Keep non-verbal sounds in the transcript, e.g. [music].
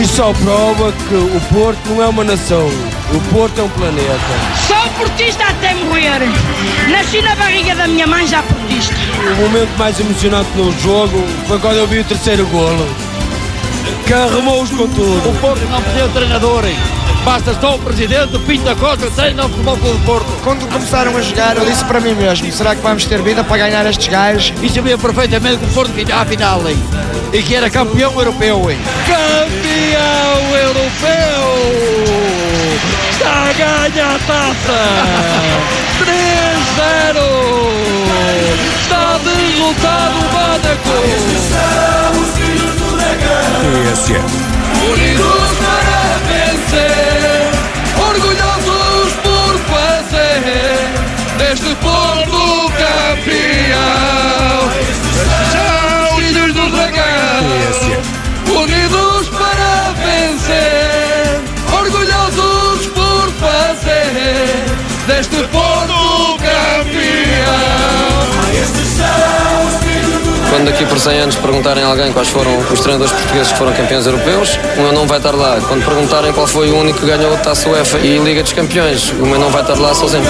Isso só prova que o Porto não é uma nação, o Porto é um planeta. Sou portista até morrer. Nasci na barriga da minha mãe já portista. O momento mais emocionante no jogo foi quando eu vi o terceiro golo. Que arrumou-os com tudo. O Porto não de treinador. hein? Basta só o presidente, o Pinto da Costa, treina o futebol do Porto. Quando começaram a jogar, eu disse para mim mesmo: será que vamos ter vida para ganhar estes gajos? E sabia perfeitamente que o Porto vinha à final, hein? E que era campeão europeu, hein? Campeão europeu! Está a ganhar a taça! [laughs] 3-0! Unidos para vencer, orgulhosos por fazer deste Porto campeão. São filhos do dragão, unidos para vencer, orgulhosos por fazer deste Quando daqui por 100 anos perguntarem a alguém quais foram os treinadores portugueses que foram campeões europeus, o meu não vai estar lá. Quando perguntarem qual foi o único que ganhou a Taça UEFA e Liga dos Campeões, o meu não vai estar lá sozinho.